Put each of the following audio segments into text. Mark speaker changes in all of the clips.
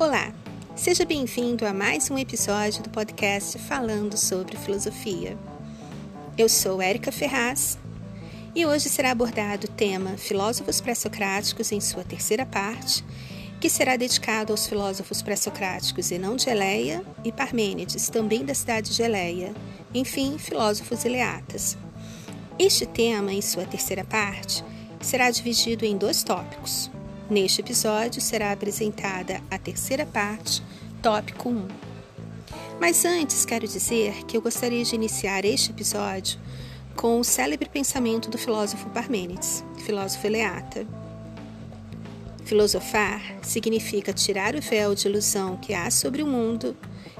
Speaker 1: Olá, seja bem-vindo a mais um episódio do podcast Falando sobre Filosofia. Eu sou Érica Ferraz e hoje será abordado o tema Filósofos Pré-Socráticos em sua terceira parte, que será dedicado aos filósofos pré-socráticos Zenão de Eleia e Parmênides, também da cidade de Eleia, enfim, filósofos eleatas. Este tema, em sua terceira parte, será dividido em dois tópicos. Neste episódio será apresentada a terceira parte, tópico 1. Mas antes quero dizer que eu gostaria de iniciar este episódio com o célebre pensamento do filósofo Parmênides, filósofo eleata. Filosofar significa tirar o véu de ilusão que há sobre o mundo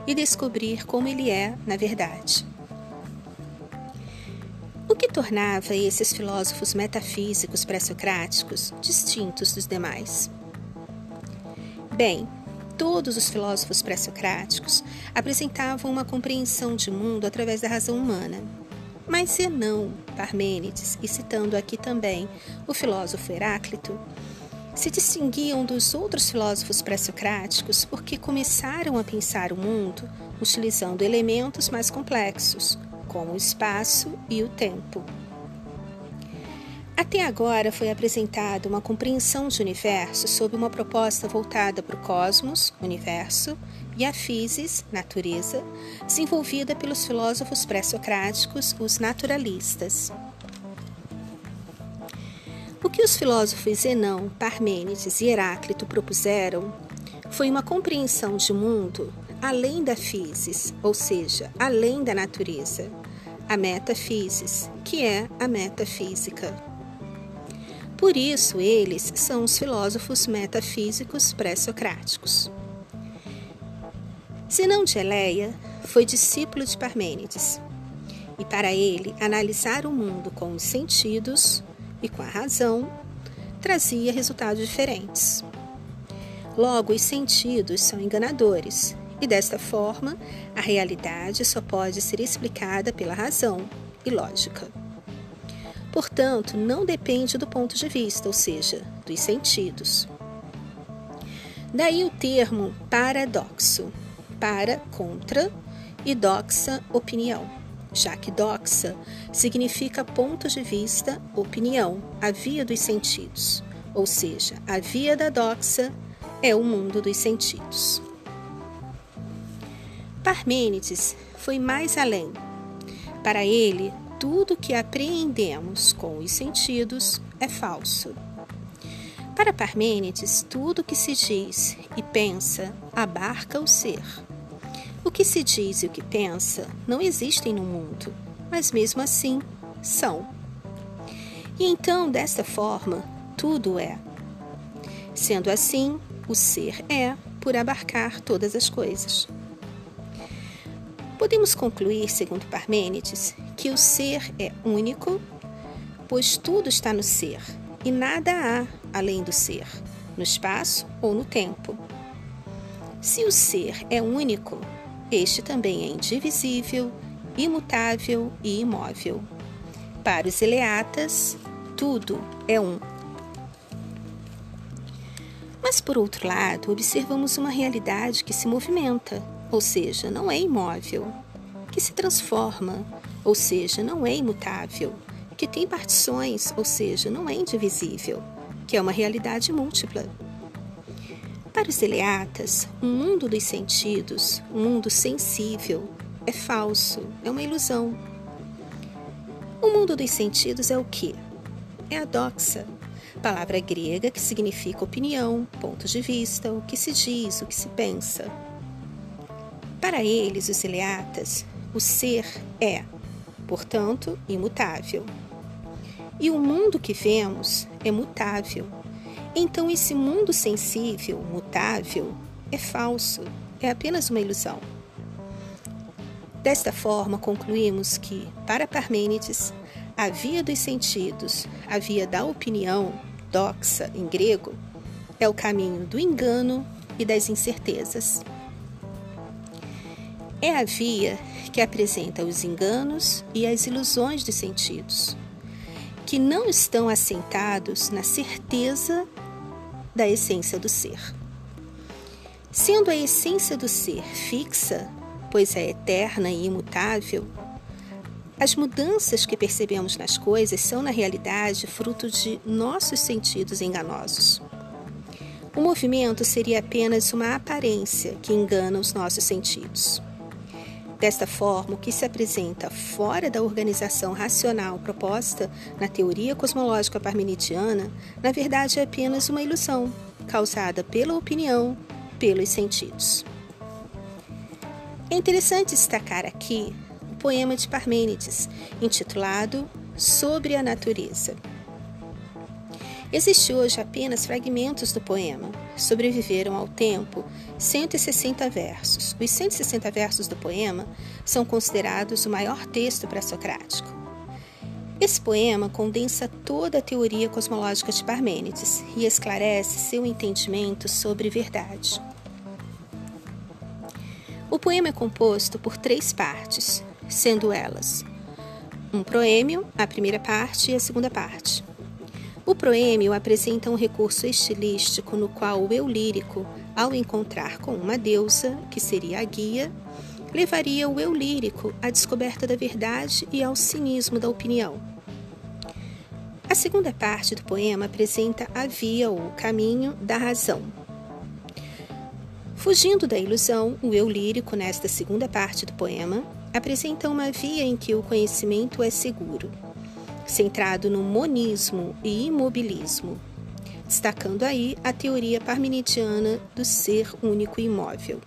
Speaker 1: e descobrir como ele é na verdade. Que tornava esses filósofos metafísicos pré-socráticos distintos dos demais? Bem, todos os filósofos pré-socráticos apresentavam uma compreensão de mundo através da razão humana. Mas Zenão, Parmênides e citando aqui também o filósofo Heráclito, se distinguiam dos outros filósofos pré-socráticos porque começaram a pensar o mundo utilizando elementos mais complexos, como o espaço e o tempo. Até agora foi apresentada uma compreensão de universo sob uma proposta voltada para o cosmos, universo, e a physis, natureza, desenvolvida pelos filósofos pré-socráticos, os naturalistas. O que os filósofos Zenão, Parmênides e Heráclito propuseram foi uma compreensão de mundo além da physis, ou seja, além da natureza, a metafísis, que é a metafísica. Por isso, eles são os filósofos metafísicos pré-socráticos. Zenão de Eleia foi discípulo de Parmênides, e para ele, analisar o mundo com os sentidos e com a razão trazia resultados diferentes. Logo, os sentidos são enganadores e desta forma, a realidade só pode ser explicada pela razão e lógica. Portanto, não depende do ponto de vista, ou seja, dos sentidos. Daí o termo paradoxo, para, contra, e doxa, opinião, já que doxa significa ponto de vista, opinião, a via dos sentidos, ou seja, a via da doxa é o mundo dos sentidos. Parmênides foi mais além. Para ele, tudo que apreendemos com os sentidos é falso. Para Parmênides, tudo que se diz e pensa abarca o ser. O que se diz e o que pensa não existem no mundo, mas mesmo assim são. E então, desta forma, tudo é. Sendo assim, o ser é por abarcar todas as coisas. Podemos concluir, segundo Parmênides, que o ser é único, pois tudo está no ser e nada há além do ser, no espaço ou no tempo. Se o ser é único, este também é indivisível, imutável e imóvel. Para os eleatas, tudo é um. Mas, por outro lado, observamos uma realidade que se movimenta ou seja, não é imóvel, que se transforma, ou seja, não é imutável, que tem partições, ou seja, não é indivisível, que é uma realidade múltipla. Para os eleatas, o mundo dos sentidos, o mundo sensível, é falso, é uma ilusão. O mundo dos sentidos é o que? É a doxa, palavra grega que significa opinião, ponto de vista, o que se diz, o que se pensa. Para eles, os eleatas, o ser é, portanto, imutável. E o mundo que vemos é mutável. Então, esse mundo sensível, mutável, é falso, é apenas uma ilusão. Desta forma, concluímos que, para Parmênides, a via dos sentidos, a via da opinião, doxa em grego, é o caminho do engano e das incertezas é a via que apresenta os enganos e as ilusões dos sentidos, que não estão assentados na certeza da essência do ser. Sendo a essência do ser fixa, pois é eterna e imutável, as mudanças que percebemos nas coisas são, na realidade, fruto de nossos sentidos enganosos. O movimento seria apenas uma aparência que engana os nossos sentidos. Desta forma, o que se apresenta fora da organização racional proposta na teoria cosmológica parmenidiana, na verdade é apenas uma ilusão, causada pela opinião, pelos sentidos. É interessante destacar aqui o poema de Parmênides, intitulado Sobre a Natureza. Existem hoje apenas fragmentos do poema. Sobreviveram ao tempo 160 versos. Os 160 versos do poema são considerados o maior texto pré-socrático. Esse poema condensa toda a teoria cosmológica de Parmênides e esclarece seu entendimento sobre verdade. O poema é composto por três partes, sendo elas um proêmio, a primeira parte e a segunda parte. O proêmio apresenta um recurso estilístico no qual o eu lírico, ao encontrar com uma deusa, que seria a guia, levaria o eu lírico à descoberta da verdade e ao cinismo da opinião. A segunda parte do poema apresenta a via ou caminho da razão. Fugindo da ilusão, o eu lírico, nesta segunda parte do poema, apresenta uma via em que o conhecimento é seguro centrado no monismo e imobilismo, destacando aí a teoria parmenidiana do ser único e imóvel.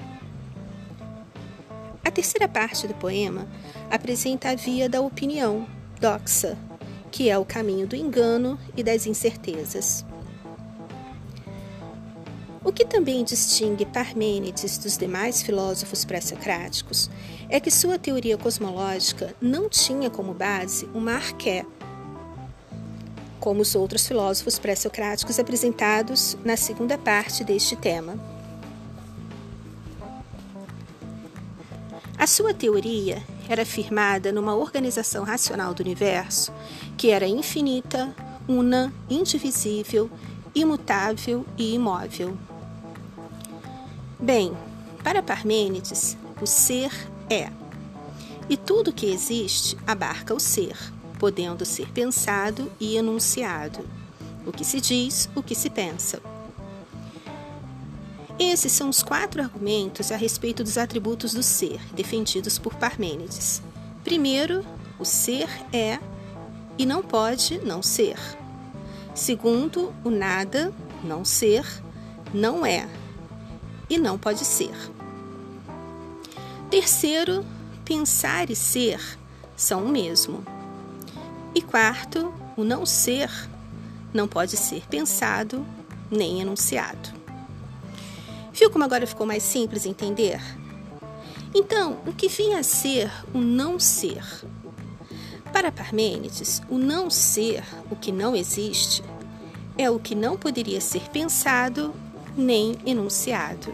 Speaker 1: A terceira parte do poema apresenta a via da opinião, doxa, que é o caminho do engano e das incertezas. O que também distingue Parmênides dos demais filósofos pré-socráticos é que sua teoria cosmológica não tinha como base uma arqué, como os outros filósofos pré-socráticos apresentados na segunda parte deste tema. A sua teoria era firmada numa organização racional do universo que era infinita, una, indivisível, imutável e imóvel. Bem, para Parmênides, o ser é, e tudo que existe abarca o ser podendo ser pensado e enunciado. O que se diz, o que se pensa. Esses são os quatro argumentos a respeito dos atributos do ser, defendidos por Parmênides. Primeiro, o ser é e não pode não ser. Segundo, o nada, não ser, não é e não pode ser. Terceiro, pensar e ser são o mesmo. E quarto, o não ser não pode ser pensado nem enunciado. Viu como agora ficou mais simples entender? Então, o que vinha a ser o não ser? Para Parmênides, o não ser, o que não existe, é o que não poderia ser pensado nem enunciado.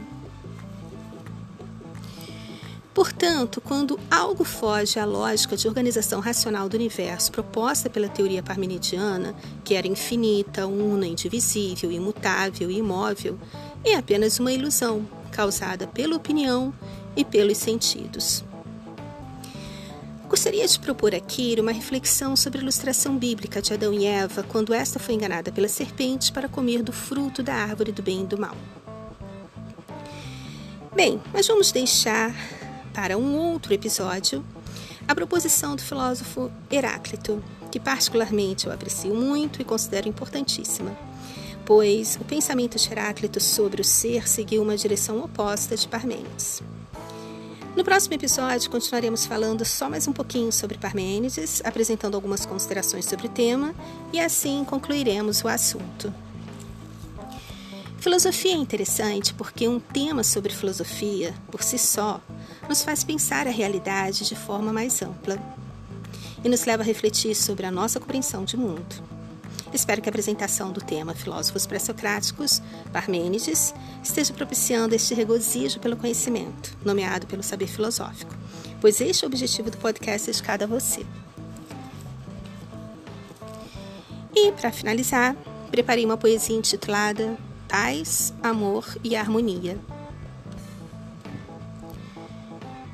Speaker 1: Portanto, quando algo foge à lógica de organização racional do universo proposta pela teoria parmenidiana, que era infinita, una, indivisível, imutável e imóvel, é apenas uma ilusão causada pela opinião e pelos sentidos. Gostaria de propor aqui uma reflexão sobre a ilustração bíblica de Adão e Eva quando esta foi enganada pela serpente para comer do fruto da árvore do bem e do mal. Bem, mas vamos deixar para um outro episódio a proposição do filósofo Heráclito, que particularmente eu aprecio muito e considero importantíssima, pois o pensamento de Heráclito sobre o ser seguiu uma direção oposta de Parmênides. No próximo episódio, continuaremos falando só mais um pouquinho sobre Parmênides, apresentando algumas considerações sobre o tema, e assim concluiremos o assunto. Filosofia é interessante porque um tema sobre filosofia, por si só, nos faz pensar a realidade de forma mais ampla e nos leva a refletir sobre a nossa compreensão de mundo. Espero que a apresentação do tema Filósofos Pré-Socráticos, Parmênides, esteja propiciando este regozijo pelo conhecimento, nomeado pelo saber filosófico, pois este é o objetivo do podcast dedicado a você. E, para finalizar, preparei uma poesia intitulada Paz, Amor e Harmonia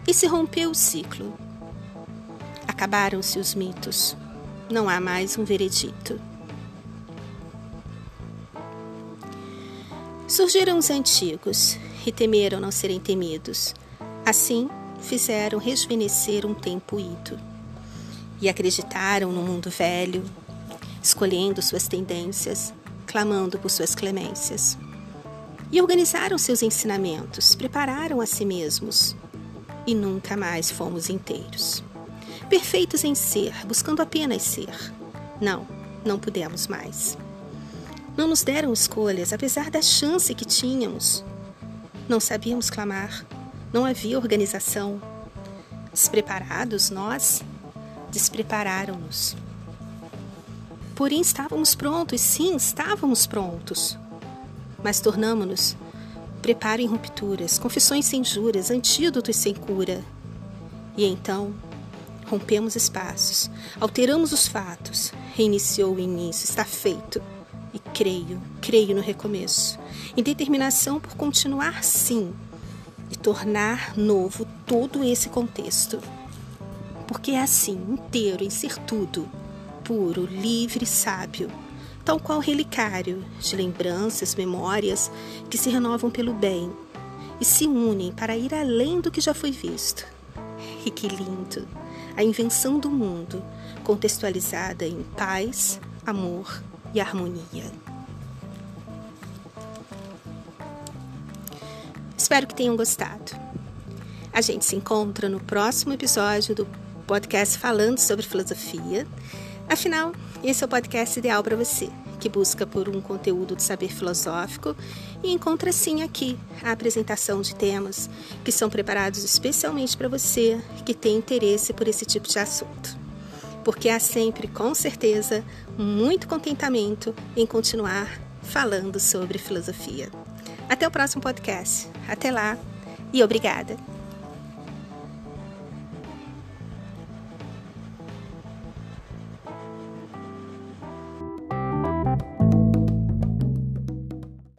Speaker 1: E se rompeu o ciclo. Acabaram-se os mitos. Não há mais um veredito. Surgiram os antigos e temeram não serem temidos. Assim, fizeram rejuvenescer um tempo ido. E acreditaram no mundo velho, escolhendo suas tendências, clamando por suas clemências. E organizaram seus ensinamentos, prepararam a si mesmos. E nunca mais fomos inteiros. Perfeitos em ser, buscando apenas ser. Não, não pudemos mais. Não nos deram escolhas, apesar da chance que tínhamos. Não sabíamos clamar, não havia organização. Despreparados nós, desprepararam-nos. Porém, estávamos prontos, sim, estávamos prontos. Mas tornamos-nos preparo em rupturas, confissões sem juras, antídotos sem cura. E então, rompemos espaços, alteramos os fatos, reiniciou o início, está feito. E creio, creio no recomeço, em determinação por continuar sim e tornar novo todo esse contexto. Porque é assim, inteiro, em ser tudo, puro, livre, sábio, tal qual relicário de lembranças, memórias que se renovam pelo bem e se unem para ir além do que já foi visto. E que lindo! A invenção do mundo, contextualizada em paz, amor e harmonia. Espero que tenham gostado. A gente se encontra no próximo episódio do podcast falando sobre filosofia. Afinal, esse é o podcast ideal para você, que busca por um conteúdo de saber filosófico e encontra sim aqui a apresentação de temas que são preparados especialmente para você que tem interesse por esse tipo de assunto porque há sempre, com certeza, muito contentamento em continuar falando sobre filosofia. Até o próximo podcast. Até lá e obrigada!